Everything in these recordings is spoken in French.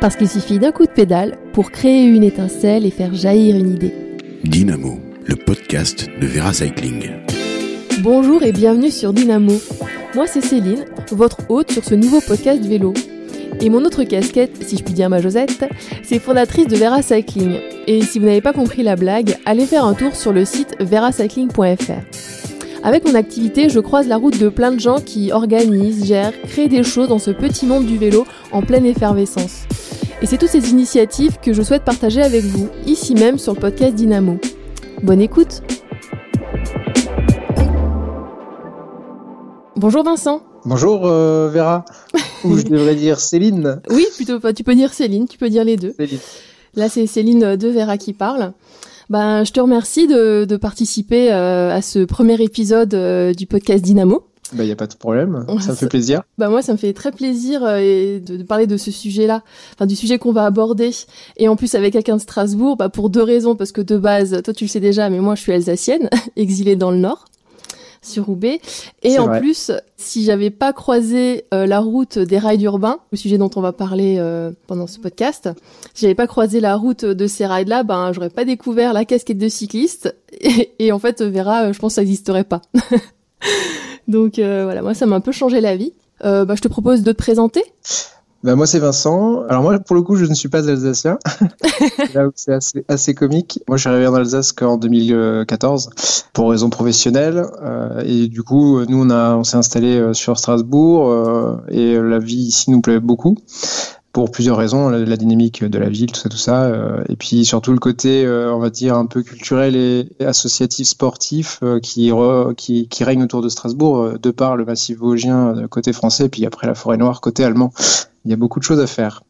Parce qu'il suffit d'un coup de pédale pour créer une étincelle et faire jaillir une idée. Dynamo, le podcast de Vera Cycling. Bonjour et bienvenue sur Dynamo. Moi c'est Céline, votre hôte sur ce nouveau podcast vélo. Et mon autre casquette, si je puis dire ma Josette, c'est fondatrice de Vera Cycling. Et si vous n'avez pas compris la blague, allez faire un tour sur le site veracycling.fr. Avec mon activité, je croise la route de plein de gens qui organisent, gèrent, créent des choses dans ce petit monde du vélo en pleine effervescence. Et c'est toutes ces initiatives que je souhaite partager avec vous, ici même sur le podcast Dynamo. Bonne écoute Bonjour Vincent Bonjour euh, Vera, ou je devrais dire Céline. Oui, plutôt pas. Tu peux dire Céline, tu peux dire les deux. Céline. Là, c'est Céline de Vera qui parle. Ben, je te remercie de, de participer euh, à ce premier épisode euh, du podcast Dynamo. Il bah, n'y a pas de problème, ça me fait plaisir. Bah moi, ça me fait très plaisir euh, et de, de parler de ce sujet-là, enfin du sujet qu'on va aborder. Et en plus avec quelqu'un de Strasbourg, bah pour deux raisons, parce que de base, toi tu le sais déjà, mais moi je suis alsacienne, exilée dans le Nord, sur Roubaix. Et en vrai. plus, si j'avais pas croisé euh, la route des rails urbains, le sujet dont on va parler euh, pendant ce podcast, si j'avais pas croisé la route de ces rails-là, ben j'aurais pas découvert la casquette de cycliste. Et, et en fait, Vera, euh, je pense que ça n'existerait pas. Donc euh, voilà, moi ça m'a un peu changé la vie. Euh, bah, je te propose de te présenter. Bah, moi c'est Vincent. Alors moi pour le coup je ne suis pas alsacien. C'est assez, assez comique. Moi je suis arrivé en Alsace qu'en 2014 pour raisons professionnelles. Euh, et du coup nous on, a, on s'est installé sur Strasbourg et la vie ici nous plaît beaucoup. Pour plusieurs raisons, la, dynamique de la ville, tout ça, tout ça, euh, et puis surtout le côté, euh, on va dire, un peu culturel et, associatif sportif euh, qui, re- qui, règne autour de Strasbourg, euh, de par le massif vosgien côté français, puis après la forêt noire côté allemand. Il y a beaucoup de choses à faire.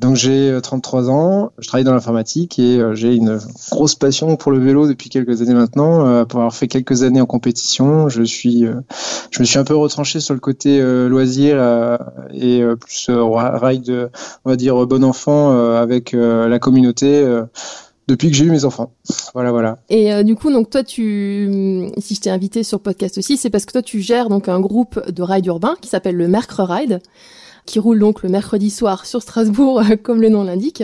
Donc j'ai euh, 33 ans, je travaille dans l'informatique et euh, j'ai une grosse passion pour le vélo depuis quelques années maintenant. Euh, pour avoir fait quelques années en compétition, je suis, euh, je me suis un peu retranché sur le côté euh, loisir euh, et euh, plus euh, ride, euh, on va dire bon enfant euh, avec euh, la communauté euh, depuis que j'ai eu mes enfants. Voilà, voilà. Et euh, du coup, donc toi, tu, si je t'ai invité sur podcast aussi, c'est parce que toi, tu gères donc un groupe de ride urbain qui s'appelle le Mercre Ride, qui roule donc le mercredi soir sur Strasbourg, comme le nom l'indique.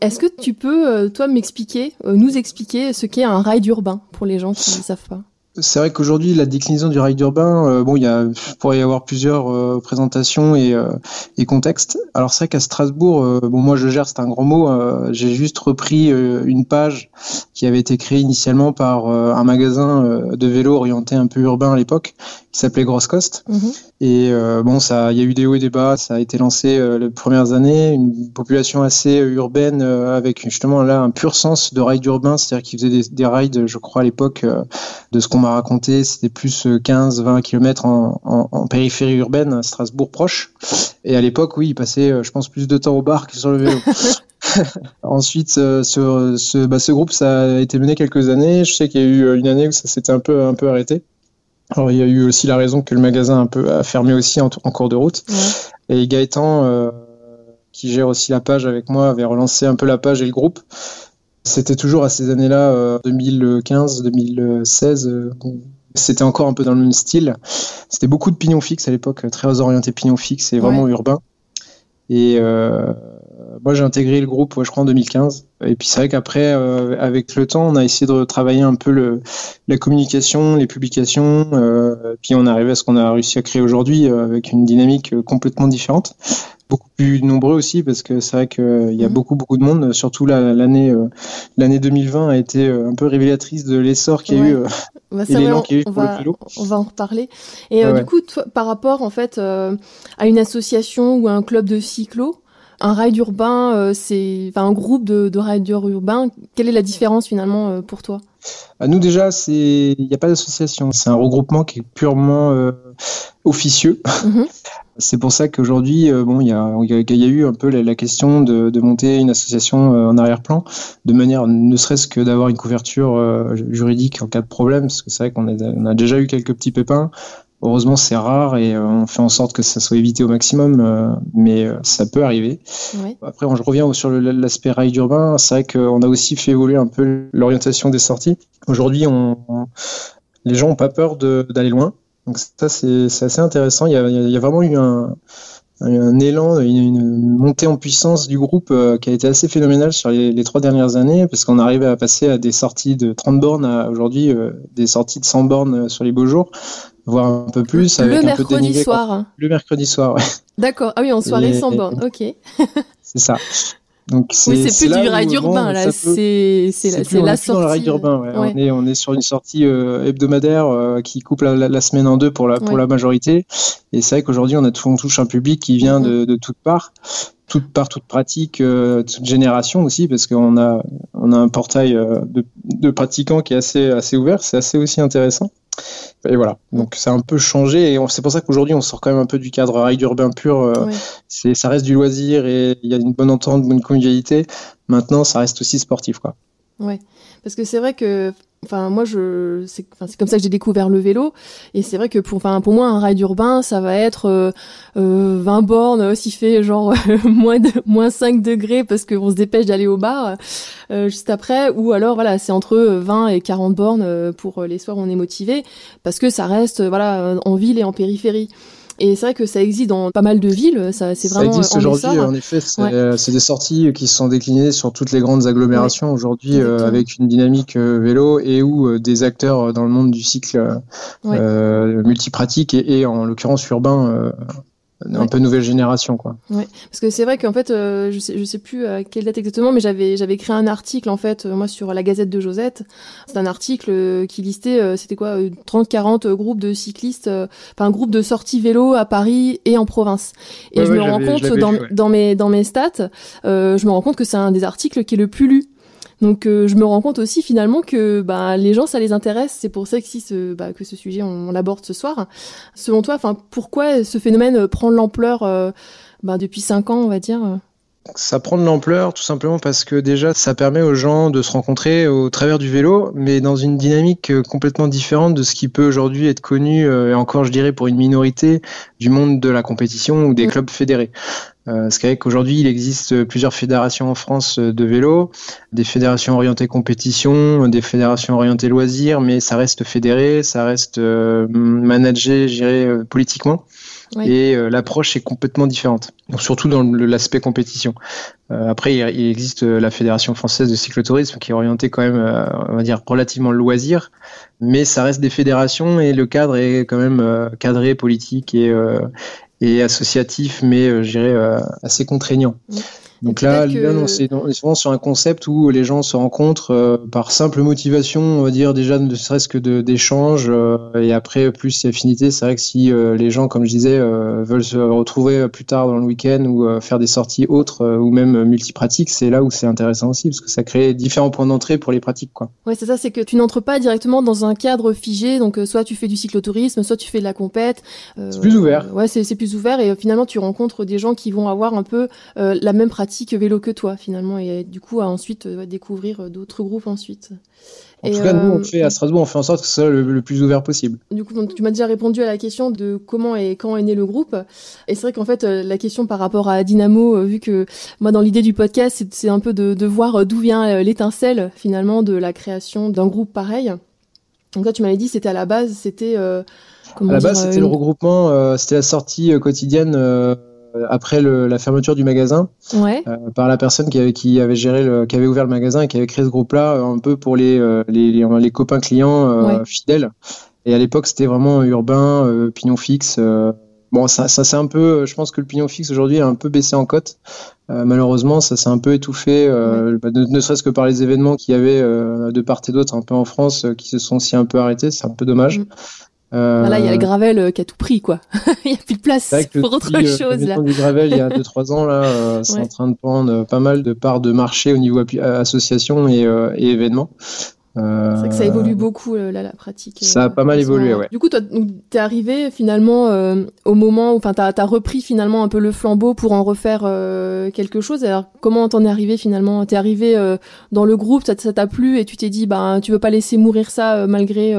Est-ce que tu peux, euh, toi, m'expliquer, euh, nous expliquer ce qu'est un ride urbain pour les gens qui ne savent pas? C'est vrai qu'aujourd'hui, la déclinaison du ride urbain, euh, bon, il y a, il pourrait y avoir plusieurs euh, présentations et, euh, et contextes. Alors c'est vrai qu'à Strasbourg, bon, moi je gère, c'est un grand mot. j'ai juste repris une page qui avait été créée initialement par un magasin de vélo orienté un peu urbain à l'époque, qui s'appelait Grosse Coste. Et euh, bon, ça, il y a eu des hauts et des bas. Ça a été lancé euh, les premières années, une population assez euh, urbaine euh, avec justement là un pur sens de ride urbain, c'est-à-dire qu'ils faisaient des, des rides, je crois à l'époque, euh, de ce qu'on m'a raconté, c'était plus 15-20 km en, en, en périphérie urbaine, à Strasbourg proche. Et à l'époque, oui, ils passaient, euh, je pense, plus de temps au bar que sur le vélo. Ensuite, euh, ce, ce, bah, ce groupe, ça a été mené quelques années. Je sais qu'il y a eu euh, une année où ça s'était un peu, un peu arrêté. Alors, il y a eu aussi la raison que le magasin un peu a fermé aussi en, en cours de route. Ouais. Et Gaëtan, euh, qui gère aussi la page avec moi, avait relancé un peu la page et le groupe. C'était toujours à ces années-là, euh, 2015, 2016. euh, c'était encore un peu dans le même style. C'était beaucoup de pignon fixe à l'époque, très orienté pignon fixe et vraiment urbain. Et euh, moi, j'ai intégré le groupe, ouais, je crois, en 2015. Et puis c'est vrai qu'après, euh, avec le temps, on a essayé de travailler un peu le, la communication, les publications. Euh, puis on est arrivé à ce qu'on a réussi à créer aujourd'hui euh, avec une dynamique complètement différente. Beaucoup plus nombreux aussi parce que c'est vrai qu'il y a Mhm. beaucoup beaucoup de monde. Surtout la- l'année l'année 2020 a été un peu révélatrice de l'essor qu'il y a Ouais. eu. Bah, ça, l'élan ouais, qu'il y a eu on, va, on va en reparler. Et Ouais, du coup, toi, par rapport en fait à une association ou à un club de cyclo, un ride urbain, euh, c'est enfin un groupe de, de riders urbains. Quelle est la différence finalement euh, pour toi? À nous déjà, c'est il n'y a pas d'association, c'est un regroupement qui est purement euh, officieux. Mhm. C'est pour ça qu'aujourd'hui, bon, il y a, il y, a, il y a eu un peu la, la question de, de monter une association en arrière-plan, de manière ne serait-ce que d'avoir une couverture euh, juridique en cas de problème, parce que c'est vrai qu'on a, on a déjà eu quelques petits pépins. Heureusement, c'est rare et euh, on fait en sorte que ça soit évité au maximum, euh, mais euh, ça peut arriver. Ouais. Après, je reviens sur l'aspect ride urbain. C'est vrai qu'on a aussi fait évoluer un peu l'orientation des sorties. Aujourd'hui, on, on- les gens n'ont pas peur d'aller loin. Donc ça, c'est assez intéressant. Il y, a, il y vraiment eu un, un élan, une, montée en puissance du groupe qui a été assez phénoménale sur les, les trois dernières années, parce qu'on arrive à passer à des sorties de 30 bornes à aujourd'hui des sorties de 100 bornes sur les beaux jours voire un peu plus. Le avec mercredi un peu soir. Le mercredi soir, ouais. D'accord. Ah oui, en soirée sans borne. Ok. c'est ça. Donc oui, c'est plus du rail urbain là, c'est la, la sortie. rail urbain, ouais. On est on est sur une sortie euh, hebdomadaire euh, qui coupe la, la, semaine en deux pour la pour la majorité. Et c'est vrai qu'aujourd'hui on touche un public qui vient de, de toutes parts toute part, toute pratique, euh, toute génération aussi, parce qu'on a, on a un portail de, de, pratiquants qui est assez, assez ouvert, c'est assez aussi intéressant. Et voilà, donc c'est un peu changé et c'est pour ça qu'aujourd'hui on sort quand même un peu du cadre ride urbain pur. Euh, c'est, ça reste du loisir et il y a une bonne entente, une bonne convivialité. Maintenant, ça reste aussi sportif, quoi. Ouais, parce que c'est vrai que Enfin, moi, je, c'est, comme ça que j'ai découvert le vélo. Et c'est vrai que pour, enfin, pour moi, un ride urbain, ça va être euh, 20 euh, bornes, s'il fait genre moins de, moins 5 degrés parce qu'on se dépêche d'aller au bar euh, juste après. Ou alors, voilà, c'est entre 20 et 40 bornes euh, pour les soirs où on est motivé parce que ça reste, voilà, en ville et en périphérie. Et c'est vrai que ça existe dans pas mal de villes. Ça, c'est vraiment. Ça existe aujourd'hui. En effet, euh, c'est des sorties qui se sont déclinées sur toutes les grandes agglomérations aujourd'hui, euh, avec une dynamique euh, vélo et où des acteurs dans le monde du cycle multipratique et, et, en l'occurrence urbain un peu nouvelle génération quoi. Ouais, parce que c'est vrai qu'en fait euh, je sais je sais plus à quelle date exactement mais j'avais j'avais écrit un article en fait euh, moi sur la Gazette de Josette. C'est un article euh, qui listait c'était quoi 30 40 groupes de cyclistes enfin un groupe de sorties vélo à Paris et en province. Et je me rends compte dans, dans mes dans mes stats je me rends compte que c'est un des articles qui est le plus lu. Donc euh, je me rends compte aussi finalement que bah, les gens ça les intéresse. C'est pour ça que si ce, bah, que ce sujet on, l'aborde ce soir. Selon toi, enfin pourquoi ce phénomène euh, prend l'ampleur euh, bah, depuis cinq ans, on va dire ça prend de l'ampleur tout simplement parce que déjà ça permet aux gens de se rencontrer au travers du vélo, mais dans une dynamique complètement différente de ce qui peut aujourd'hui être connu, et encore je dirais pour une minorité, du monde de la compétition ou des mm. clubs fédérés. Euh, parce qu'aujourd'hui, il existe plusieurs fédérations en France de vélo, des fédérations orientées compétition, des fédérations orientées loisirs, mais ça reste fédéré, ça reste euh, managé, géré euh, politiquement. Et euh, l'approche est complètement différente, donc surtout dans l'aspect compétition. après, il, existe la Fédération française de cyclotourisme qui est orientée quand même, on va dire, relativement loisir, mais ça reste des fédérations et le cadre est quand même cadré, politique et, et associatif, mais euh, je dirais euh, assez contraignant. Donc là, là on, est, souvent sur un concept où les gens se rencontrent euh, par simple motivation, on va dire déjà ne serait-ce que d'échange, euh, et après plus affinité. C'est vrai que si euh, les gens, comme je disais, veulent se retrouver plus tard dans le week-end ou faire des sorties autres ou même multipratiques, c'est là où c'est intéressant aussi parce que ça crée différents points d'entrée pour les pratiques. Quoi. Ouais, c'est ça, c'est que tu n'entres pas directement dans un cadre figé, donc soit tu fais du cyclotourisme, soit tu fais de la compète. c'est plus ouvert. Ouais, c'est plus ouvert et finalement tu rencontres des gens qui vont avoir un peu la même pratique que vélo que toi finalement et du coup à ensuite euh, découvrir euh, d'autres groupes ensuite. En tout cas, nous, on euh, fait, à Strasbourg, on fait en sorte que ce soit le, plus ouvert possible. Du coup, tu m'as déjà répondu à la question de comment et quand est né le groupe. Et c'est vrai qu'en fait, la question par rapport à Dynamo, vu que moi, dans l'idée du podcast, c'est un peu de, de voir d'où vient l'étincelle, finalement, de la création d'un groupe pareil. Donc là, tu m'avais dit, c'était à la base, c'était... à la base, c'était le regroupement, c'était la sortie quotidienne euh, après le, la fermeture du magasin ouais. euh, par la personne qui avait, qui avait géré le, qui avait ouvert le magasin et qui avait créé ce groupe-là euh, un peu pour les, euh, les, les, les, copains clients fidèles. Et à l'époque, c'était vraiment urbain, pignon fixe. Bon, ça, ça c'est un peu. Je pense que le pignon fixe aujourd'hui a un peu baissé en cote. Euh, malheureusement, ça s'est un peu étouffé, euh, bah, ne, serait-ce que par les événements qu'il y avait euh, de part et d'autre, un peu en France, qui se sont aussi un peu arrêtés. C'est un peu dommage. Euh, là, il y a le gravel euh, qui a tout pris, quoi. Il n'y a plus de place pour autre euh, chose. Là. du gravel, il y a 2-3 ans, là, euh, c'est en train de prendre pas mal de parts de marché au niveau association et, et événements. C'est vrai que ça évolue beaucoup là, la pratique. Ça a pas mal évolué, ouais. Du coup, toi, t'es arrivé finalement au moment, enfin, t'as as repris finalement un peu le flambeau pour en refaire quelque chose. Alors, comment t'en es arrivé finalement? T'es arrivé dans le groupe, ça t'a plu et tu t'es dit, bah, tu veux pas laisser mourir ça malgré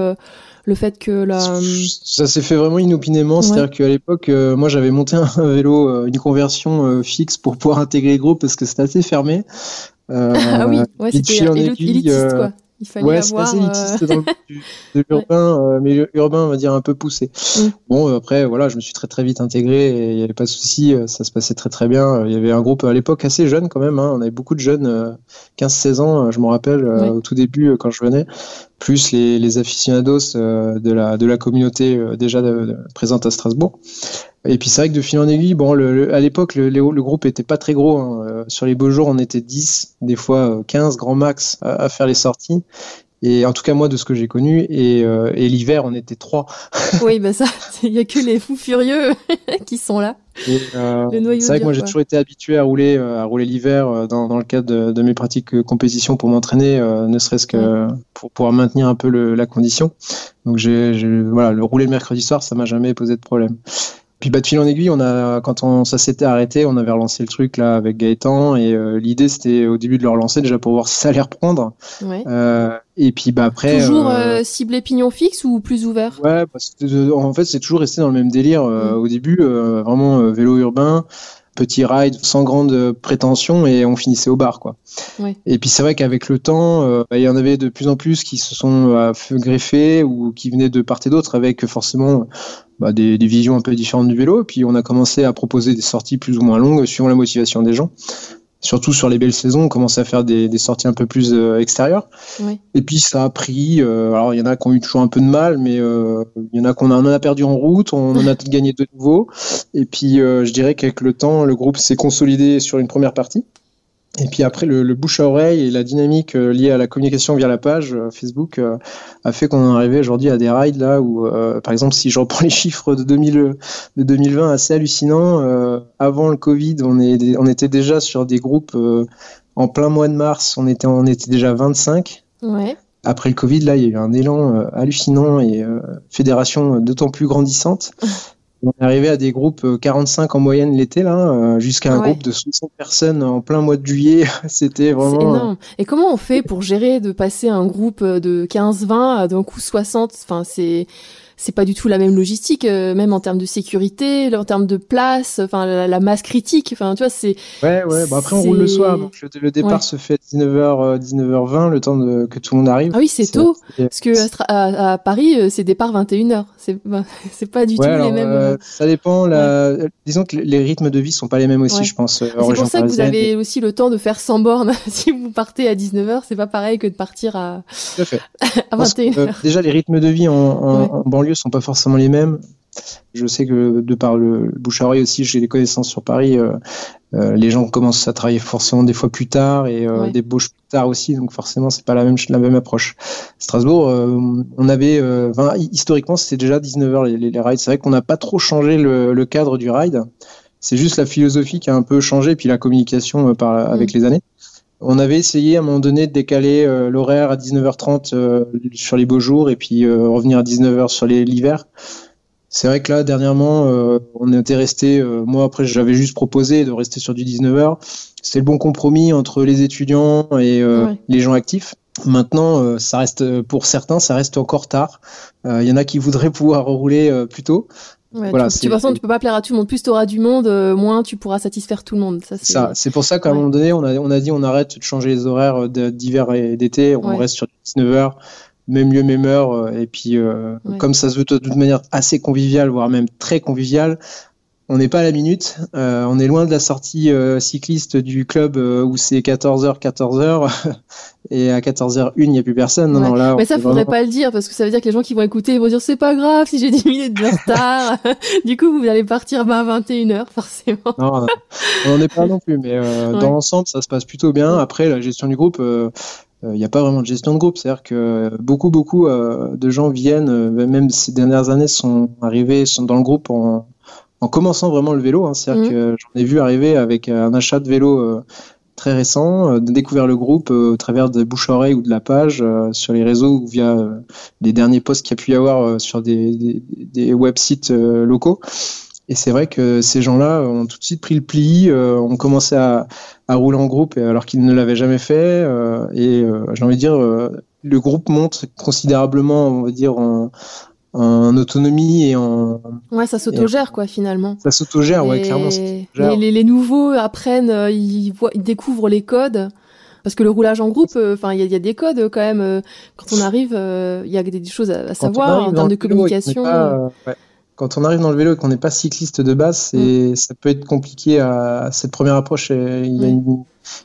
le fait que la... Ça s'est fait vraiment inopinément, c'est-à-dire qu'à l'époque, euh, moi j'avais monté un vélo, euh, une conversion euh, fixe pour pouvoir intégrer le groupe parce que c'était assez fermé. ah oui, ouais, c'était élitiste quoi. Il fallait ouais, c'est assez élitiste dans de l'urbain, mais urbain, on va dire un peu poussé. Mm. Bon, après, voilà, je me suis très très vite intégré et il n'y avait pas de souci, ça se passait très très bien. Il y avait un groupe à l'époque assez jeune quand même, hein. on avait beaucoup de jeunes, 15-16 ans, je me rappelle, au tout début quand je venais, plus les, les aficionados de, la, de la communauté déjà présente à Strasbourg. Et puis c'est vrai que de fil en aiguille, bon, le, à l'époque, le, le, groupe était pas très gros. Hein. Euh, sur les beaux jours, on était 10, des fois 15 euh, grand max à, faire les sorties. Et en tout cas, moi, de ce que j'ai connu, et, euh, et l'hiver, on était trois. oui, bah ça, il y a que les fous furieux qui sont là. Euh, c'est vrai que moi, j'ai toujours été habitué à rouler, à rouler l'hiver dans, dans, le cadre de, de mes pratiques compétition pour m'entraîner, ne serait-ce que pour pouvoir maintenir un peu le, la condition. Donc, j'ai, voilà, le rouler le mercredi soir, ça m'a jamais posé de problème. Puis bah, de fil en aiguille, on a, quand on, ça s'était arrêté, on avait relancé le truc là avec Gaëtan et euh, l'idée c'était au début de le relancer déjà pour voir si ça allait reprendre. Ouais. Euh, et puis bah après. Toujours euh, euh ciblé pignon fixe ou plus ouvert? Ouais, bah, en fait c'est toujours resté dans le même délire. Euh, mm. Au début, vraiment vélo urbain petit ride sans grande prétention et on finissait au bar quoi. Ouais. Et puis c'est vrai qu'avec le temps, bah, il y en avait de plus en plus qui se sont greffés ou qui venaient de part et d'autre avec forcément bah, des, des, visions un peu différentes du vélo. Et puis on a commencé à proposer des sorties plus ou moins longues suivant la motivation des gens. Surtout sur les belles saisons, on commençait à faire des, des sorties un peu plus euh, extérieures. Oui. Et puis ça a pris. Euh, alors il y en a qui ont eu toujours un peu de mal, mais euh, il y en a qu'on en a perdu en route, on en a gagné de nouveau. Et puis je dirais qu'avec le temps, le groupe s'est consolidé sur une première partie. Et puis après, le, le, bouche à oreille et la dynamique euh, liée à la communication via la page euh, Facebook euh, a fait qu'on est arrivé aujourd'hui à des rides là où, par exemple, si je reprends les chiffres de, 2000, de 2020, assez hallucinant. avant le Covid, on, est, on était déjà sur des groupes en plein mois de mars, on était, on était déjà 25. Ouais. Après le Covid, là, il y a eu un élan hallucinant et fédération d'autant plus grandissante. On est arrivé à des groupes 45 euh, en moyenne l'été, là, euh, jusqu'à un groupe de 60 personnes en plein mois de juillet. C'était vraiment. C'est énorme. Et comment on fait pour gérer de passer un groupe de 15-20 à d'un coup 60 Enfin, c'est c'est pas du tout la même logistique, euh, même en termes de sécurité, en termes de place, enfin la, masse critique. Enfin, tu vois, c'est. Ouais, ouais. Bah après, on roule le soir, donc le, départ se fait à 19h, 19h20, le temps de, que tout le monde arrive. Ah oui, c'est tôt, parce que à, Paris, euh, c'est départ 21h. C'est c'est pas du tout les mêmes. Euh, ça dépend. La... Disons que les rythmes de vie sont pas les mêmes aussi, je pense. C'est pour ça que vous avez aussi le temps de faire 100 bornes. si vous partez à 19h, c'est pas pareil que de partir à, à 21h. déjà, les rythmes de vie en, en banlieue sont pas forcément les mêmes. Je sais que de par le bouche à oreille aussi, j'ai des connaissances sur Paris. Euh, euh, les gens commencent à travailler forcément des fois plus tard et euh, des débauchent plus tard aussi, donc forcément c'est pas la même la même approche. Strasbourg, on avait historiquement c'était déjà 19h les, les, rides. C'est vrai qu'on n'a pas trop changé le, cadre du ride. C'est juste la philosophie qui a un peu changé, puis la communication par, avec mm. les années. On avait essayé à un moment donné de décaler euh, l'horaire à 19h30 euh, sur les beaux jours et puis euh, revenir à 19h sur l'hiver. C'est vrai que là, dernièrement, on était resté, moi après j'avais juste proposé de rester sur du 19h. C'était le bon compromis entre les étudiants et les gens actifs. Maintenant, ça reste pour certains, ça reste encore tard. Il y en a qui voudraient pouvoir rouler plus tôt. Ouais, voilà, de toute façon, tu peux pas plaire à tout le monde. Plus tu auras du monde, euh, moins tu pourras satisfaire tout le monde. Ça, c'est pour ça qu'à un moment donné, on a, on a dit on arrête de changer les horaires d'hiver et d'été. On reste sur 19 heures, même lieu, même heure. Euh, et puis, euh, comme ça se veut de toute manière assez convivial, voire même très convivial, on n'est pas à la minute. Euh, on est loin de la sortie euh, cycliste du club euh, où c'est 14h, 14h. et à 14h1, il n'y a plus personne. Non, là, Mais ça, faudrait pas le dire parce que ça veut dire que les gens qui vont écouter vont dire c'est pas grave si j'ai 10 minutes de retard. du coup, vous allez partir à 21h, forcément. non, on n'en est pas non plus. Mais dans l'ensemble, ça se passe plutôt bien. Après, la gestion du groupe, il n'y a pas vraiment de gestion de groupe. C'est-à-dire que beaucoup, beaucoup de gens viennent, même ces dernières années, sont arrivés, sont dans le groupe en, en commençant vraiment le vélo. Hein, C'est-à-dire mmh. que j'en ai vu arriver avec un achat de vélo euh, très récent, euh, de découvrir le groupe euh, au travers de bouche-oreille ou de la page sur les réseaux ou via les derniers posts qu'il y a pu y avoir sur des, des, des websites locaux. Et c'est vrai que ces gens-là ont tout de suite pris le pli, ont commencé à, à, rouler en groupe alors qu'ils ne l'avaient jamais fait. et j'ai envie de dire, le groupe monte considérablement, on va dire, en, en autonomie et en ouais ça s'autogère quoi finalement ça s'autogère ouais clairement les, les, nouveaux apprennent euh, ils voient ils découvrent les codes Parce que le roulage en groupe, enfin, il y, a des codes quand même. quand on arrive, il y a des, choses à, savoir en termes de communication. Quand on arrive dans le vélo et qu'on n'est pas cycliste de base, mm. ça peut être compliqué à, cette première approche. Il y, a il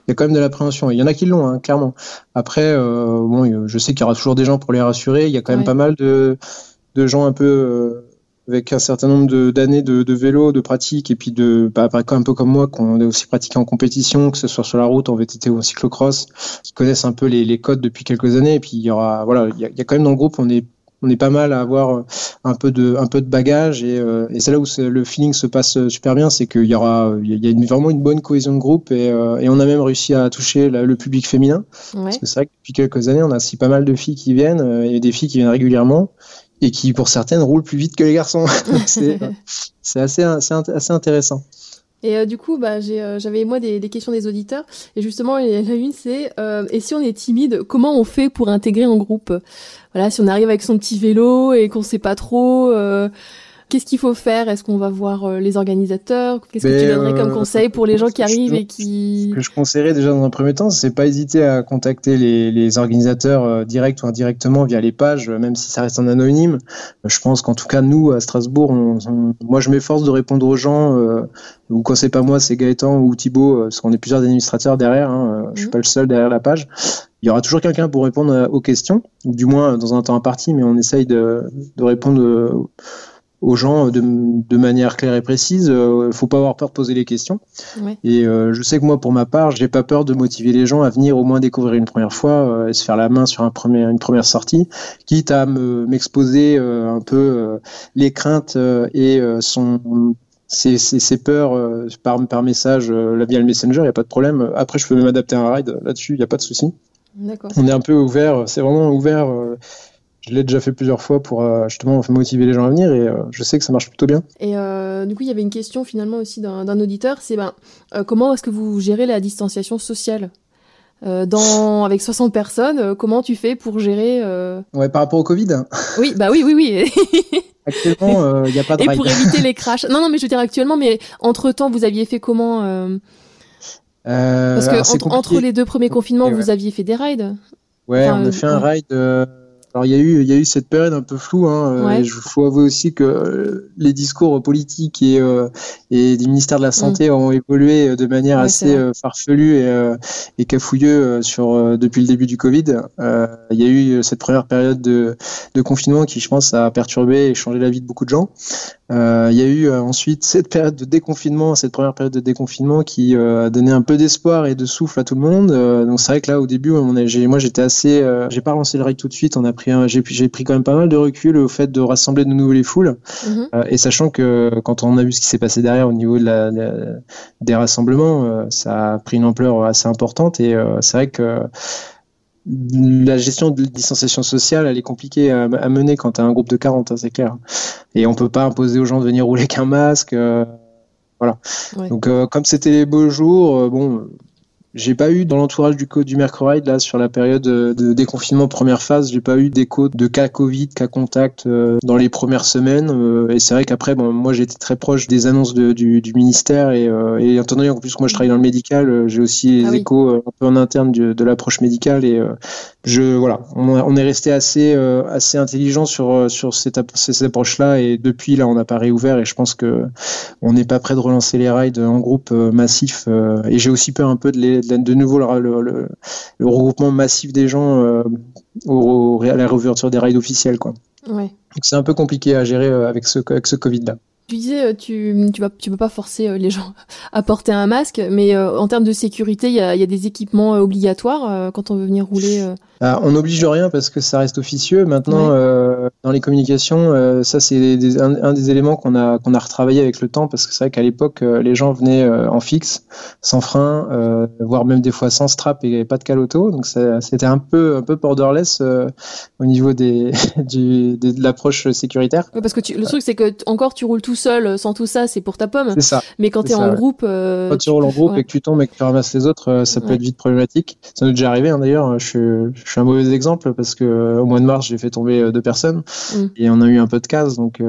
y a quand même de l'appréhension. Il y en a qui l'ont, hein, clairement. Après, bon, je sais qu'il y aura toujours des gens pour les rassurer. Il y a quand même pas mal de, de gens un peu avec un certain nombre d'années de, de, vélo, de pratique, et puis de, bah, un peu comme moi, qu'on est aussi pratiqué en compétition, que ce soit sur la route, en VTT ou en cyclocross, qui connaissent un peu les, les codes depuis quelques années. Et puis il y aura, voilà, il y a, il y a quand même dans le groupe, on est on est pas mal à avoir un peu de un peu de bagage. Et, euh, et c'est là où le feeling se passe super bien c'est qu'il y aura il y a une, vraiment une bonne cohésion de groupe et, euh, et on a même réussi à toucher le public féminin. Parce que c'est vrai que depuis quelques années on a aussi pas mal de filles qui viennent euh, et des filles qui viennent régulièrement et qui pour certaines roulent plus vite que les garçons. c'est assez, assez, intéressant. Et euh, du coup, bah, euh, j'avais moi des, questions des auditeurs. Et justement, la une, c'est euh, et si on est timide, comment on fait pour intégrer un groupe? Voilà, si on arrive avec son petit vélo et qu'on sait pas trop. Qu'est-ce qu'il faut faire? Est-ce qu'on va voir euh, les organisateurs? Qu'est-ce que tu donnerais comme euh, conseil pour les gens qui arrivent et qui... Ce que je conseillerais déjà dans un premier temps, c'est pas hésiter à contacter les, les organisateurs euh, direct ou indirectement via les pages, même si ça reste en anonyme. Je pense qu'en tout cas, nous, à Strasbourg, on, moi, je m'efforce de répondre aux gens, ou quand c'est pas moi, c'est Gaëtan ou Thibaut, parce qu'on est plusieurs administrateurs derrière, hein, je suis mhm. pas le seul derrière la page il y aura toujours quelqu'un pour répondre aux questions, ou du moins dans un temps imparti, mais on essaye de, de répondre aux gens de, de, manière claire et précise. Euh, faut pas avoir peur de poser les questions. Et euh, je sais que moi, pour ma part, j'ai pas peur de motiver les gens à venir au moins découvrir une première fois euh, et se faire la main sur un premier, une première sortie, quitte à m'exposer un peu les craintes et son ses, ses, peurs par, par message via le messenger, il n'y a pas de problème. Après, je peux m'adapter à un ride là-dessus, il n'y a pas de souci. On est un peu ouvert, c'est vraiment ouvert je l'ai déjà fait plusieurs fois pour euh, justement motiver les gens à venir et euh, je sais que ça marche plutôt bien. Et euh, du coup, il y avait une question finalement aussi d'un auditeur, c'est ben, comment est-ce que vous gérez la distanciation sociale? Dans, avec 60 personnes, comment tu fais pour gérer Ouais, par rapport au Covid? Oui, bah oui, oui, oui. actuellement, il n'y a pas de Et pour éviter les crashs. Non, non, mais je veux dire actuellement, mais entre-temps, vous aviez fait comment Parce que entre, les deux premiers confinements, vous aviez fait des rides. Ouais, on a fait un ride alors il y a eu il y a eu cette période un peu floue. Hein, Il faut avouer aussi que euh, les discours politiques et euh, et du ministère de la santé mm. ont évolué de manière assez euh, farfelue et, et cafouilleux sur depuis le début du Covid. il y a eu cette première période de, de confinement qui je pense a perturbé et changé la vie de beaucoup de gens. Euh, il y a eu euh, ensuite cette période de déconfinement, cette première période de déconfinement qui euh, a donné un peu d'espoir et de souffle à tout le monde. donc c'est vrai que là au début, on a, moi j'étais assez, j'ai pas lancé le ride tout de suite. On a pris, j'ai pris quand même pas mal de recul au fait de rassembler de nouveau les foules. Mhm. et sachant que quand on a vu ce qui s'est passé derrière au niveau de la, des rassemblements, ça a pris une ampleur assez importante. Et c'est vrai que la gestion de distanciation sociale, elle est compliquée à, mener quand tu as un groupe de 40, hein, c'est clair. Et on peut pas imposer aux gens de venir rouler qu'un masque. Euh, voilà. Donc, euh, comme c'était les beaux jours, euh, bon, j'ai pas eu dans l'entourage du code du Mercuride là sur la période de déconfinement première phase, j'ai pas eu d'écho de cas Covid, cas contact euh, dans les premières semaines. Euh, et c'est vrai qu'après, bon, moi j'étais très proche des annonces de, du, du, ministère et, euh, et étant donné en plus que moi je travaille dans le médical, j'ai aussi les ah échos un peu en interne de, de l'approche médicale et je voilà, on, est resté assez assez intelligent sur sur cette, cette approche là et depuis là on n'a pas réouvert et je pense que on n'est pas prêt de relancer les rides en groupe massif et j'ai aussi peur un peu de les de nouveau le, le, regroupement massif des gens euh, au, à la réouverture des rides officiels. Quoi. Ouais. c'est un peu compliqué à gérer euh, avec ce, avec ce Covid-là. Tu disais, euh, tu tu vas tu peux pas forcer les gens à porter un masque, mais en termes de sécurité, il y a, y a, des équipements obligatoires quand on veut venir rouler. Ah, on n'oblige rien parce que ça reste officieux. Maintenant, dans les communications, ça c'est un, des éléments qu'on a qu'on a retravaillé avec le temps parce que c'est vrai qu'à l'époque, les gens venaient en fixe, sans frein, voire même des fois sans strap et pas de caloto. Donc c'était un peu un peu borderless au niveau des du, de l'approche sécuritaire. parce que tu, le truc c'est que encore tu roules tout seul euh, sans tout ça, c'est pour ta pomme. C'est ça. Mais quand tu es en groupe. Euh, quand tu roules en groupe et que tu tombes et que tu ramasses les autres, euh, ça peut être vite problématique. Ça nous est déjà arrivé hein, d'ailleurs. Je, je, suis un mauvais exemple parce que au mois de mars, j'ai fait tomber deux personnes mm. et on a eu un peu de casse. Donc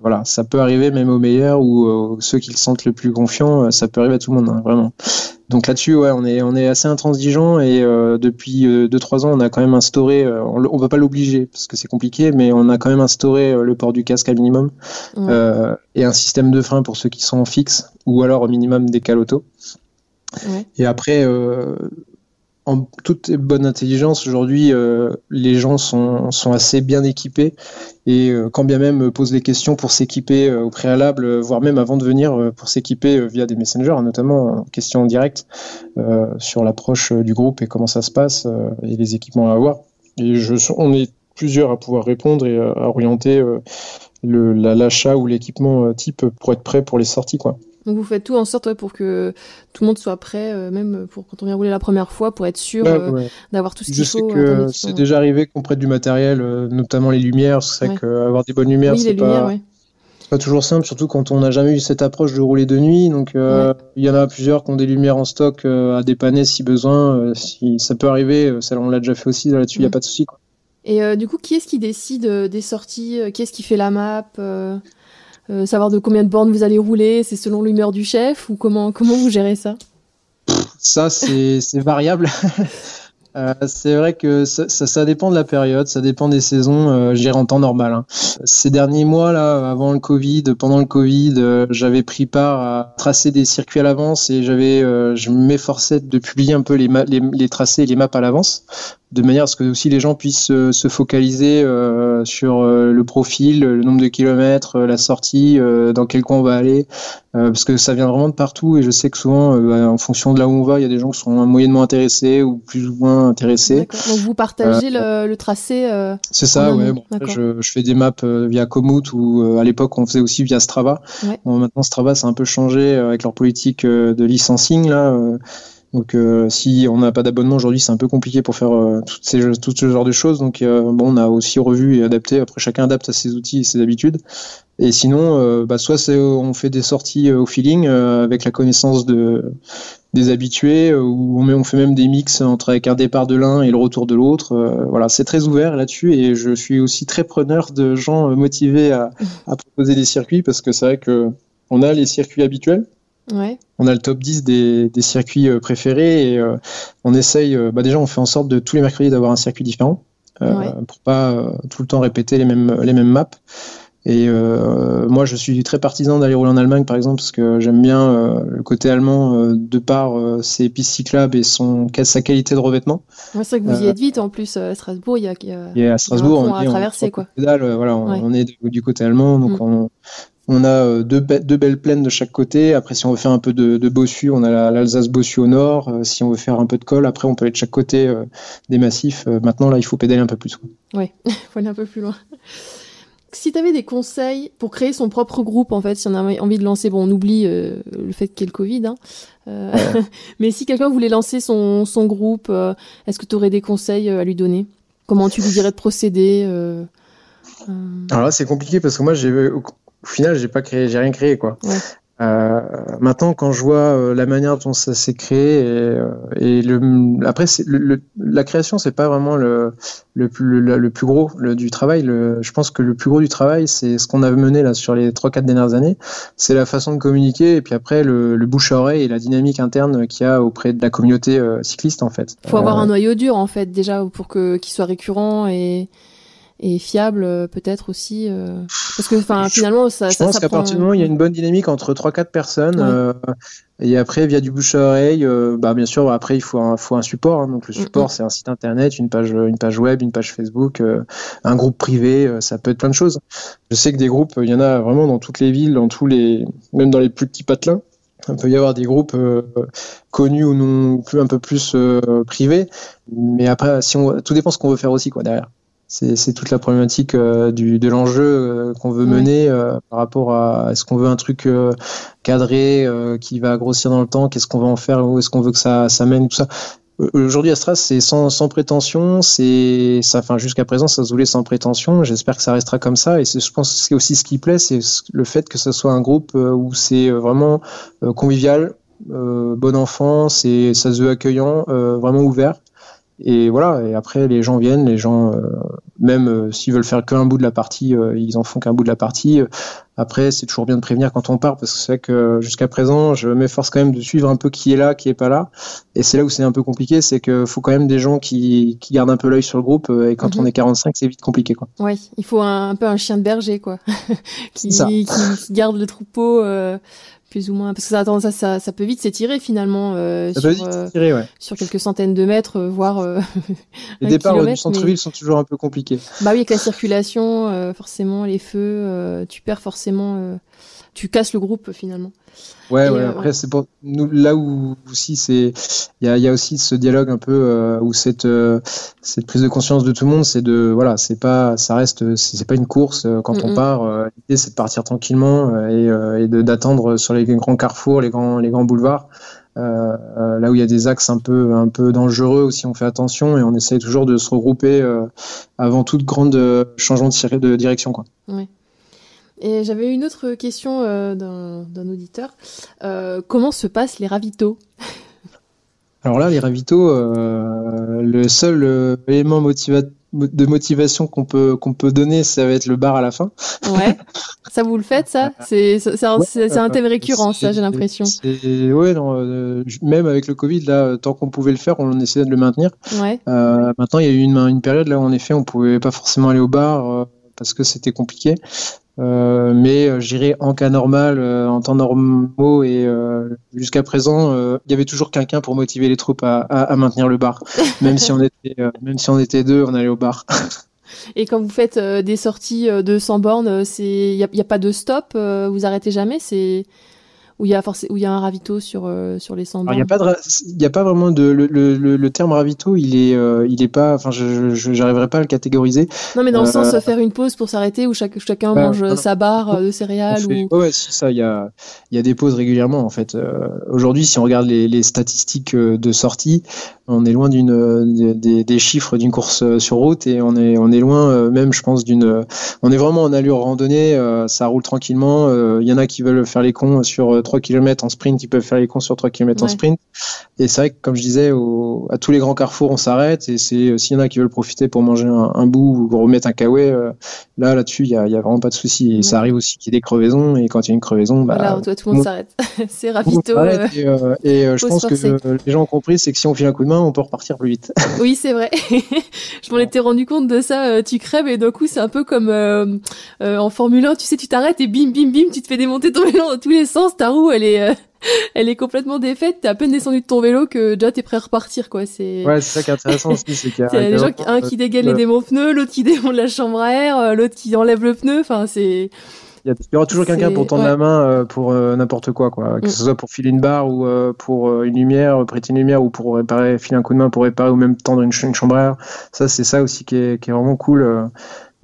voilà, ça peut arriver même aux meilleurs ou ceux qui le sentent le plus confiants. Ça peut arriver à tout le monde, hein, vraiment. Donc là-dessus, ouais, on est, on est assez intransigeant et euh, depuis 2-3 ans, on a quand même instauré, on ne va pas l'obliger parce que c'est compliqué, mais on a quand même instauré le port du casque à minimum et un système de frein pour ceux qui sont en fixe ou alors au minimum des calotos. Ouais. Et après, en toute bonne intelligence, aujourd'hui, euh, les gens sont, assez bien équipés et euh, quand bien même posent des questions pour s'équiper euh, au préalable, voire même avant de venir pour s'équiper via des messengers, notamment en question directe sur l'approche du groupe et comment ça se passe et les équipements à avoir. Et je, on est plusieurs à pouvoir répondre et à orienter l'achat ou l'équipement type pour être prêt pour les sorties. quoi. Donc vous faites tout en sorte pour que tout le monde soit prêt, euh, même pour quand on vient rouler la première fois, pour être sûr euh, d'avoir tout ce qu'il faut. Je sais que c'est déjà arrivé qu'on prête du matériel, euh, notamment les lumières. C'est vrai qu'avoir des bonnes lumières, c'est pas... pas toujours simple, surtout quand on n'a jamais eu cette approche de rouler de nuit. Donc il y en a plusieurs qui ont des lumières en stock à dépanner si besoin. si ça peut arriver, ça on l'a déjà fait aussi. Là-dessus, il n'y a pas de souci. Et du coup, qui est-ce qui décide des sorties Qui est-ce qui fait la map euh, savoir de combien de bornes vous allez rouler, c'est selon l'humeur du chef ou comment, comment vous gérez ça? Ça, c'est variable. Euh, c'est vrai que ça, ça, dépend de la période, ça dépend des saisons. Euh, en temps normal. Hein. Ces derniers mois là, avant le Covid, pendant le Covid, euh, j'avais pris part à tracer des circuits à l'avance et j'avais, je m'efforçais de publier un peu les, les, les tracés et les maps à l'avance de manière à ce que aussi les gens puissent euh, se focaliser euh, sur euh, le profil, le nombre de kilomètres, la sortie, dans quel coin on va aller, parce que ça vient vraiment de partout et je sais que souvent, bah, en fonction de là où on va, il y a des gens qui sont moyennement intéressés ou plus ou moins intéressés. Donc vous partagez le, tracé. c'est ça, ouais. Bon, je, je, fais des maps via Komoot ou à l'époque on faisait aussi via Strava. Bon, maintenant Strava, c'est un peu changé avec leur politique de licensing là. Donc euh, si on n'a pas d'abonnement aujourd'hui, c'est un peu compliqué pour faire euh, toutes ces, tout ce genre de choses. Donc euh, bon, on a aussi revu et adapté. Après, chacun adapte à ses outils et ses habitudes. Et sinon, bah, soit on fait des sorties au feeling avec la connaissance de, des habitués, ou on fait même des mix entre avec un départ de l'un et le retour de l'autre. voilà, c'est très ouvert là-dessus et je suis aussi très preneur de gens motivés à, à proposer des circuits parce que c'est vrai que on a les circuits habituels on a le top 10 des, circuits euh, préférés et euh, on essaye, euh, bah déjà on fait en sorte de tous les mercredis d'avoir un circuit différent pour pas tout le temps répéter les mêmes, les mêmes maps. Et moi, je suis très partisan d'aller rouler en Allemagne, par exemple, parce que j'aime bien le côté allemand de par ses pistes cyclables et son, sa qualité de revêtement. c'est vrai que vous y êtes vite en plus à Strasbourg. Il y a, y a, à Strasbourg, on, à traverser quoi. voilà, on, est du, côté allemand, donc mm. on, on a euh, deux, belles plaines de chaque côté. Après, si on veut faire un peu de, bossu, on a l'Alsace bossu au nord. Euh, si on veut faire un peu de col, après, on peut aller de chaque côté euh, des massifs. maintenant, là, il faut pédaler un peu plus. Oui, il faut aller un peu plus loin. Si tu avais des conseils pour créer son propre groupe, en fait, si on a envie de lancer, bon, on oublie le fait qu'il y ait le Covid, hein, mais si quelqu'un voulait lancer son, groupe, est-ce que tu aurais des conseils à lui donner? Comment tu lui dirais de procéder Alors là, c'est compliqué parce que moi, j'ai au final, j'ai pas créé, j'ai rien créé quoi. Euh, maintenant, quand je vois euh, la manière dont ça s'est créé et, euh, et le, après, le, la création, c'est pas vraiment le, le, plus, le, plus gros du travail. je pense que le plus gros du travail, c'est ce qu'on a mené là sur les 3-4 dernières années. C'est la façon de communiquer et puis après le, bouche à oreille et la dynamique interne qu'il y a auprès de la communauté cycliste en fait. Faut avoir un noyau dur en fait déjà pour que qu'il soit récurrent et et fiable euh, peut-être aussi euh, parce que enfin finalement ça je pense qu'à partir du moment où il y a une bonne dynamique entre trois quatre personnes euh, et après via du bouche à oreille bah bien sûr après il faut un, faut un support hein. donc le support c'est un site internet une page une page web une page Facebook un groupe privé ça peut être plein de choses. Je sais que des groupes il y en a vraiment dans toutes les villes dans tous les même dans les plus petits patelins. Il peut y avoir des groupes connus ou non plus un peu plus privés. Mais après si on tout dépend ce qu'on veut faire aussi quoi derrière c'est toute la problématique euh, du, de l'enjeu euh, qu'on veut mener euh, par rapport à est-ce qu'on veut un truc cadré qui va grossir dans le temps, qu'est-ce qu'on va en faire, où est-ce qu'on veut que ça, ça mène, tout ça. Aujourd'hui, Astras, c'est sans, sans prétention, c'est, ça, enfin, jusqu'à présent, ça se voulait sans prétention. J'espère que ça restera comme ça. Et je pense que c'est aussi ce qui plaît, c'est le fait que ce soit un groupe où c'est vraiment convivial, bon enfant, c'est, ça se veut accueillant, vraiment ouvert. Et voilà. Et après, les gens viennent, les gens, euh, même euh, s'ils veulent faire qu'un bout de la partie, euh, ils en font qu'un bout de la partie. Après, c'est toujours bien de prévenir quand on part, parce que c'est vrai que jusqu'à présent, je m'efforce quand même de suivre un peu qui est là, qui est pas là. Et c'est là où c'est un peu compliqué, c'est qu'il faut quand même des gens qui, qui gardent un peu l'œil sur le groupe. Et quand Mhm. on est 45, c'est vite compliqué, quoi. Oui, il faut un, un peu un chien de berger, quoi, qui, qui, qui garde le troupeau, euh, plus ou moins, parce que ça, attends, ça, ça, ça peut vite s'étirer finalement euh, sur, euh, ouais. sur quelques centaines de mètres, euh, voire. euh, Les départs du centre-ville sont toujours un peu compliqués. Bah oui, avec la circulation, euh, forcément, les feux, euh, tu perds forcément, euh, tu casses le groupe finalement. Ouais, Et, ouais. euh, Après, c'est pour nous là où aussi c'est, il y a, il y a aussi ce dialogue un peu euh, où cette euh, cette prise de conscience de tout le monde, c'est de voilà, c'est pas, ça reste, c'est pas une course quand on part. L'idée, c'est de partir tranquillement et, et d'attendre sur les grands carrefours, les grands les grands boulevards. Euh, là où il y a des axes un peu un peu dangereux aussi, on fait attention et on essaye toujours de se regrouper euh, avant toute grande euh, changement de, direction quoi. Et j'avais une autre question euh, d'un auditeur. Euh, comment se passent les ravitaux? Alors là, les ravitaux, euh, le seul élément motiva- de motivation qu'on peut qu'on peut donner, ça va être le bar à la fin. Ouais, ça vous le faites ça? C'est un, Ouais, thème récurrent, ça, j'ai l'impression. Ouais, non, même avec le Covid, là, tant qu'on pouvait le faire, on essayait de le maintenir. Ouais. Maintenant, il y a eu une, une période là où en effet, on pouvait pas forcément aller au bar parce que c'était compliqué. Euh, mais euh, j'irais en cas normal, euh, en temps normaux et euh, jusqu'à présent, euh, il y avait toujours quelqu'un pour motiver les troupes à, à, à maintenir le bar. Même si on était, euh, même si on était deux, on allait au bar. Et quand vous faites euh, des sorties euh, de 100 bornes, c'est il y a, a pas de stop, euh, vous arrêtez jamais, c'est où il y a où il y a un ravito sur euh, sur les 100 Alors, il n'y a pas de, ra- il y a pas vraiment de le, le, le, terme ravito, il est, euh, il est pas, enfin, je, j'arriverai pas à le catégoriser. Non, mais dans le euh, sens faire une pause pour s'arrêter où chaque, chacun Ouais, mange non, sa barre de céréales fait- ou Ouais, ça, il y a, il y a des pauses régulièrement en fait. Aujourd'hui, si on regarde les, les statistiques de sortie, on est loin d'une des- des, chiffres d'une course sur route et on est on est loin même, je pense, d'une. On est vraiment en allure randonnée. ça roule tranquillement. Il y en a qui veulent faire les cons sur 3 km en sprint, ils peuvent faire les cons sur 3 km en sprint. Et c'est vrai que, comme je disais, au- à tous les grands carrefours, on s'arrête. Et c'est s'il y en a qui veulent profiter pour manger un, un bout ou remettre un kawaii, euh, là, là-dessus, il y a, vraiment pas de souci. Et Ouais. ça arrive aussi qu'il y ait des crevaisons. Et quand il y a une crevaison, bah, voilà, toi, tout le monde s'arrête. c'est s'arrête. euh, Et, euh, et, euh, je pense que euh, les gens ont compris, c'est que si on file un coup de main, on peut repartir plus vite. Oui, c'est vrai. je m'en étais rendu compte de ça. euh, tu crèves et d'un coup, c'est un peu comme euh, euh, en Formule 1. Tu sais, tu t'arrêtes et bim, bim, bim, tu te fais démonter ton vélo dans tous les sens. Ta roue, elle est, euh, elle est complètement défaite. T'es à peine descendu de ton vélo que déjà t'es prêt à repartir, quoi. C'est. Ouais, c'est ça qui est intéressant aussi, c'est qu'il y a, des gens, qui- un qui dégaine le- les démonte-pneus, l'autre qui démonte la chambre à air, euh, l'autre qui enlève le pneu. Enfin, c'est. Il y, aura toujours quelqu'un pour tendre ouais. la main euh, pour n'importe quoi, quoi. Que Mm. ce soit pour filer une barre ou pour une lumière, prêter une lumière ou pour réparer, filer un coup de main pour réparer ou même tendre une, ch- une chambre à air. Ça, c'est ça aussi qui est, qui est vraiment cool.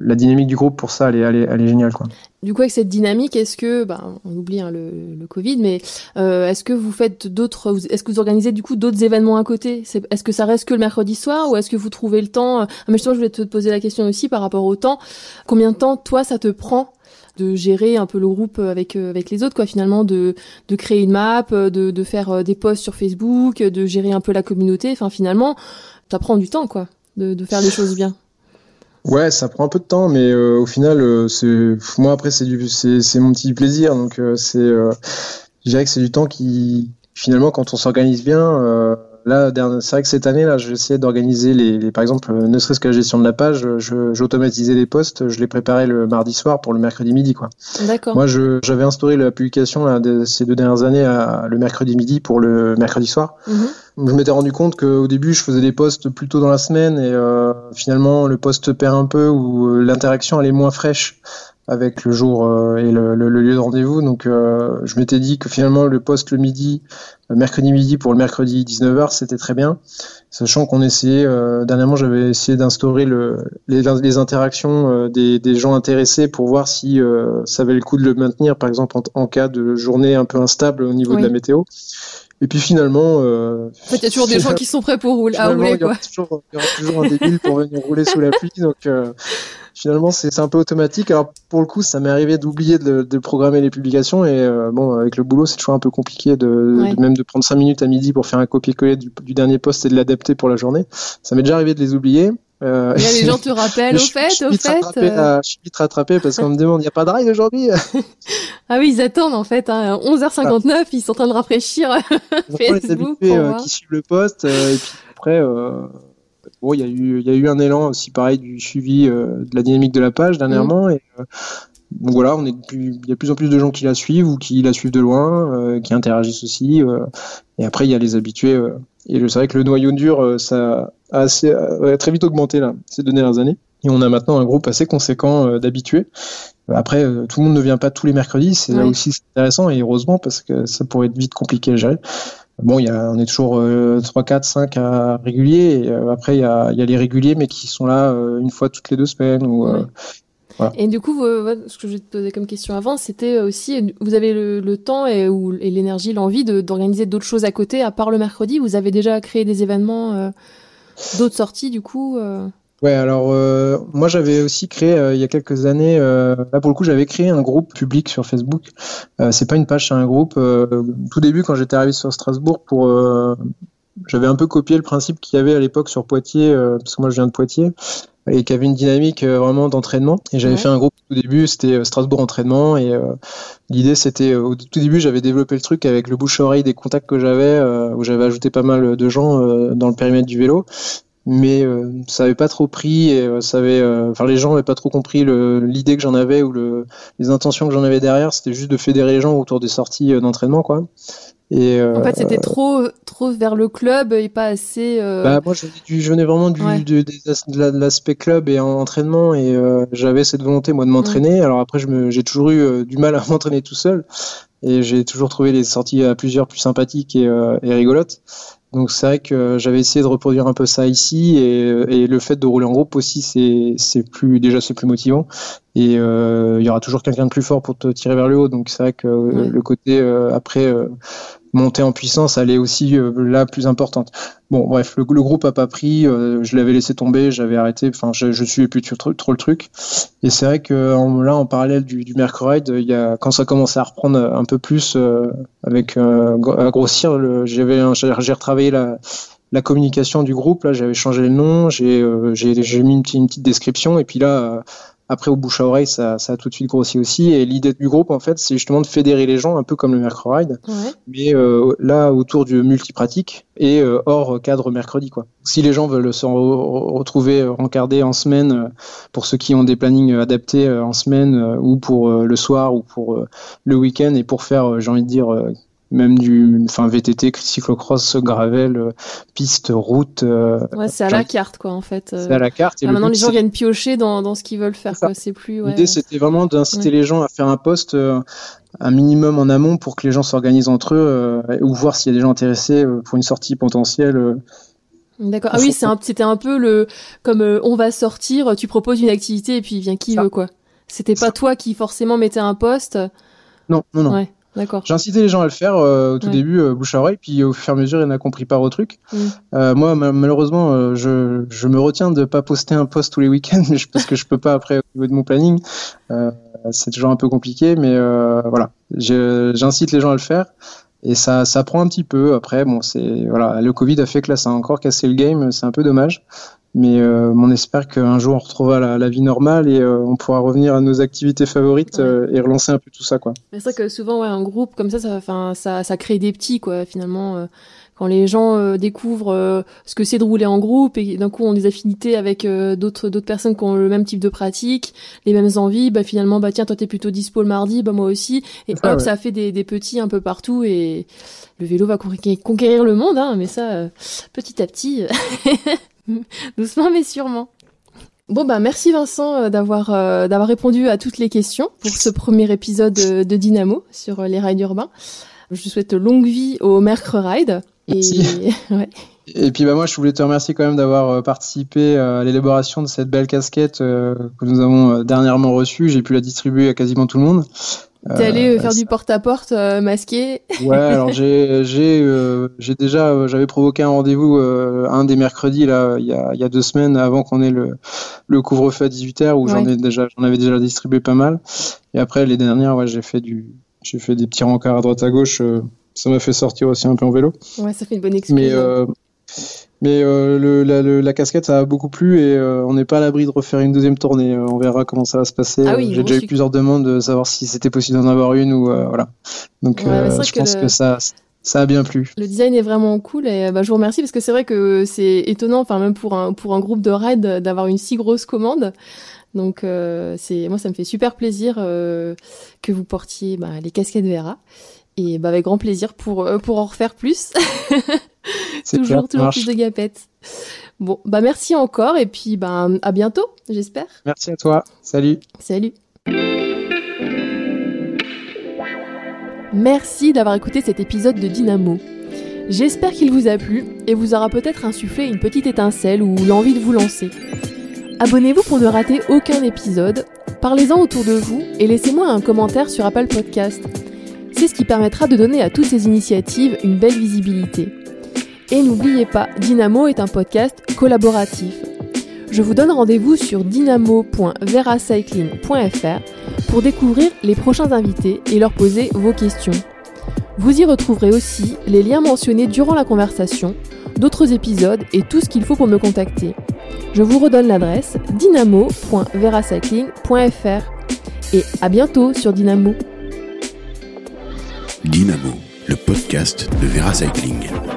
La dynamique du groupe pour ça, elle est, elle est, elle est géniale, quoi. Du coup, avec cette dynamique, est-ce que, ben, on oublie hein, le, le Covid, mais euh, est-ce que vous faites d'autres, est-ce que vous organisez du coup d'autres événements à côté? Est-ce que ça reste que le mercredi soir ou est-ce que vous trouvez le temps euh, ah, Mais justement, je voulais te poser la question aussi par rapport au temps. Combien de temps, toi, ça te prend de gérer un peu le groupe avec euh, avec les autres, quoi, finalement, de de créer une map, de de faire des posts sur Facebook, de gérer un peu la communauté? Enfin, finalement, ça prend du temps, quoi, de de faire les choses bien. Ouais, ça prend un peu de temps, mais euh, au final, euh, c'est moi après c'est du c'est mon petit plaisir, donc euh, c'est euh, je dirais que c'est du temps qui finalement quand on s'organise bien. Euh, là, c'est vrai que cette année là, j'ai essayé d'organiser les, les- par exemple, euh, ne serait-ce que la gestion de la page, je j'automatisais les posts, je les préparais le mardi soir pour le mercredi midi quoi. D'accord. Moi, je j'avais instauré la publication là, de ces deux dernières années à, le mercredi midi pour le mercredi soir. Mhm. Je m'étais rendu compte qu'au début, je faisais des posts plus tôt dans la semaine et euh, finalement, le post perd un peu ou euh, l'interaction elle est moins fraîche avec le jour euh, et le, le- le lieu de rendez-vous. Donc, euh, je m'étais dit que finalement, le post le midi, le mercredi midi pour le mercredi 19h, c'était très bien. Sachant qu'on essayait, euh, dernièrement, j'avais essayé d'instaurer le, les, les interactions euh, des, des gens intéressés pour voir si euh, ça valait le coup de le maintenir, par exemple, en, en cas de journée un peu instable au niveau Oui. de la météo. Et puis finalement, euh, en fait, il y a toujours des gens qui sont prêts pour rouler, à rouler, quoi. Il y, aura toujours, un débile pour venir rouler sous la pluie, donc finalement c'est un peu automatique. Alors pour le coup, ça m'est arrivé d'oublier de, programmer les publications et bon, avec le boulot, c'est toujours un peu compliqué de, même de prendre 5 minutes à midi pour faire un copier-coller du, du, dernier poste et de l'adapter pour la journée. Ça m'est déjà arrivé de les oublier. Euh, les gens te rappellent, au fait, au fait. Euh. je suis vite rattrapé parce qu'on me demande, il n'y a pas de ride aujourd'hui Ah oui, ils attendent en fait. Hein, 11h59, ils sont en train de rafraîchir Facebook. Les euh, qui suivent le poste. et puis après, bon, il y, a eu, y a eu un élan aussi pareil du suivi de la dynamique de la page dernièrement. Mm. Et, donc voilà, on est il y a de plus en plus de gens qui la suivent ou qui la suivent de loin, qui interagissent aussi. et après, il y a les habitués. et c'est vrai que le noyau dur, ça assez, euh, très vite augmenté là, ces deux dernières années. Et on a maintenant un groupe assez conséquent euh, d'habitués. Après, euh, tout le monde ne vient pas tous les mercredis, c'est aussi intéressant et heureusement parce que ça pourrait être vite compliqué à gérer. Bon, il y a, on est toujours 3, 4, 5 à réguliers. Et, après, il y, a, il y a les réguliers, mais qui sont là une fois toutes les deux semaines. Ou, Et du coup, ce que je te poser comme question avant, c'était aussi, vous avez le, temps et, et l'énergie, l'envie d'organiser d'autres choses à côté, à part le mercredi? Vous avez déjà créé des événements d'autres sorties du coup euh? Ouais, alors euh, moi j'avais aussi créé euh, il y a quelques années, là pour le coup j'avais créé un groupe public sur Facebook. c'est pas une page, c'est un groupe. tout début quand j'étais arrivé sur Strasbourg, pour j'avais un peu copié le principe qu'il y avait à l'époque sur Poitiers, parce que moi je viens de Poitiers et qui avait une dynamique vraiment d'entraînement. Et j'avais fait un groupe au début, c'était Strasbourg entraînement. Et l'idée, c'était au tout début, j'avais développé le truc avec le bouche-oreille des contacts que j'avais, où j'avais ajouté pas mal de gens dans le périmètre du vélo mais euh, ça avait pas trop pris et euh, ça avait euh, enfin les gens avaient pas trop compris l'idée que j'en avais ou le, les intentions que j'en avais derrière c'était juste de fédérer les gens autour des sorties d'entraînement quoi et en fait c'était trop trop vers le club et pas assez bah moi je, je venais vraiment du de, de, l'aspect club et entraînement et j'avais cette volonté moi de m'entraîner. Alors après je j'ai toujours eu du mal à m'entraîner tout seul et j'ai toujours trouvé les sorties à plusieurs plus sympathiques et, et rigolotes donc c'est vrai que j'avais essayé de reproduire un peu ça ici et, le fait de rouler en groupe aussi c'est plus déjà c'est plus motivant. Et euh, il y aura toujours quelqu'un de plus fort pour te tirer vers le haut. Donc c'est vrai que le côté euh, après euh, monter en puissance, elle est aussi euh, la plus importante. Bon, bref, le, groupe a pas pris, euh, je l'avais laissé tomber, j'avais arrêté, enfin, je, je suivais plus trop, trop le truc. Et c'est vrai que là, en parallèle du, du Mercredi, il y a, quand ça commençait à reprendre un peu plus, euh, avec à grossir, j'avais, j'ai retravaillé la, la communication du groupe. Là, j'avais changé le nom, j'ai, j'ai, mis une une petite description, et puis là après, au bouche à oreille, ça, ça, a tout de suite grossi aussi. Et l'idée du groupe, en fait, c'est justement de fédérer les gens, un peu comme le Mercredi, mais euh, là autour du multipratique et euh, hors cadre mercredi, quoi. Si les gens veulent se retrouver rencardés en semaine, euh, pour ceux qui ont des plannings adaptés en semaine ou pour le soir ou pour le week-end, et pour faire, j'ai envie de dire, même du enfin VTT, cyclocross, gravel, euh, piste, route. Euh, ouais, c'est à la carte quoi en fait. C'est à la carte. Et ah, maintenant les gens viennent piocher dans, dans ce qu'ils veulent faire. C'est plus. Ouais. L'idée c'était vraiment d'inciter les gens à faire un poste euh, un minimum en amont pour que les gens s'organisent entre eux ou voir s'il y a des gens intéressés pour une sortie potentielle. D'accord. Ah oui, c'était un, peu le comme on va sortir, tu proposes une activité et puis vient qui veut quoi. C'était pas toi qui forcément mettais un poste. Non, non, non. Ouais. D'accord. J'ai incité les gens à le faire euh, au tout début, euh, bouche à oreille, puis au fur et à mesure, ils n'ont compris pas au truc. Mm. Euh, moi, malheureusement, euh, je, je, me retiens de pas poster un post tous les week-ends parce que je peux pas après au niveau de mon planning. c'est toujours un peu compliqué, mais voilà, j'incite les gens à le faire. Et ça, ça prend un petit peu. Après, bon, c'est voilà, le Covid a fait que là, ça a encore cassé le game. C'est un peu dommage. Mais euh, on espère qu'un jour on retrouvera la, la vie normale et euh, on pourra revenir à nos activités favorites euh, et relancer un peu tout ça. quoi. C'est vrai que souvent, ouais, un groupe comme ça, ça, ça, ça crée des petits, quoi, finalement. Euh, quand les gens découvrent ce que c'est de rouler en groupe et d'un coup ont des affinités avec d'autres d'autres personnes qui ont le même type de pratique, les mêmes envies, bah finalement bah tiens toi t'es plutôt dispo le mardi, bah moi aussi et hop ça fait des, des petits un peu partout et le vélo va conquérir le monde hein, mais ça petit à petit Doucement mais sûrement. Bon bah merci Vincent euh, d'avoir euh, d'avoir répondu à toutes les questions pour ce premier épisode euh, de Dynamo sur les rides urbains. Je te souhaite longue vie au Mercre Ride. Et... ouais. Et puis bah moi je voulais te remercier quand même d'avoir participé à l'élaboration de cette belle casquette que nous avons dernièrement reçue. J'ai pu la distribuer à quasiment tout le monde. T'es allé faire du porte-à-porte masqué Ouais, alors j'ai j'ai déjà j'avais provoqué un rendez-vous un des mercredis là il y a y a deux semaines avant qu'on ait le le couvre-feu à 18h où j'en ai déjà j'en avais déjà distribué pas mal et après les dernières ouais j'ai fait du j'ai fait des petits rencarts à droite à gauche ça m'a fait sortir aussi un peu en vélo. Ouais, ça fait une bonne expérience. Mais, euh, mais euh, le, la, casquette, ça a beaucoup plu et euh, on n'est pas à l'abri de refaire une deuxième tournée. on verra comment ça va se passer. Ah J'ai déjà eu plusieurs demandes de savoir si c'était possible d'en avoir une ou voilà. Donc je pense que ça. Ça a bien plu. Le design est vraiment cool et bah, je vous remercie parce que c'est vrai que c'est étonnant, enfin même pour un pour un groupe de ride d'avoir une si grosse commande. Donc c'est moi ça me fait super plaisir que vous portiez bah, les casquettes Vera. Et bah, avec grand plaisir pour, euh, pour en refaire plus. toujours, toujours plus de gapettes. Bon, bah merci encore et puis bah, à bientôt, j'espère. Merci à toi. Salut. Salut. Merci d'avoir écouté cet épisode de Dynamo. J'espère qu'il vous a plu et vous aura peut-être insufflé une petite étincelle ou l'envie de vous lancer. Abonnez-vous pour ne rater aucun épisode, parlez-en autour de vous et laissez-moi un commentaire sur Apple Podcast. C'est ce qui permettra de donner à toutes ces initiatives une belle visibilité. Et n'oubliez pas, Dynamo est un podcast collaboratif. Je vous donne rendez-vous sur dynamo.veracycling.fr pour découvrir les prochains invités et leur poser vos questions. Vous y retrouverez aussi les liens mentionnés durant la conversation, d'autres épisodes et tout ce qu'il faut pour me contacter. Je vous redonne l'adresse dynamo.veracycling.fr et à bientôt sur Dynamo. Dynamo, le podcast de Vera Cycling.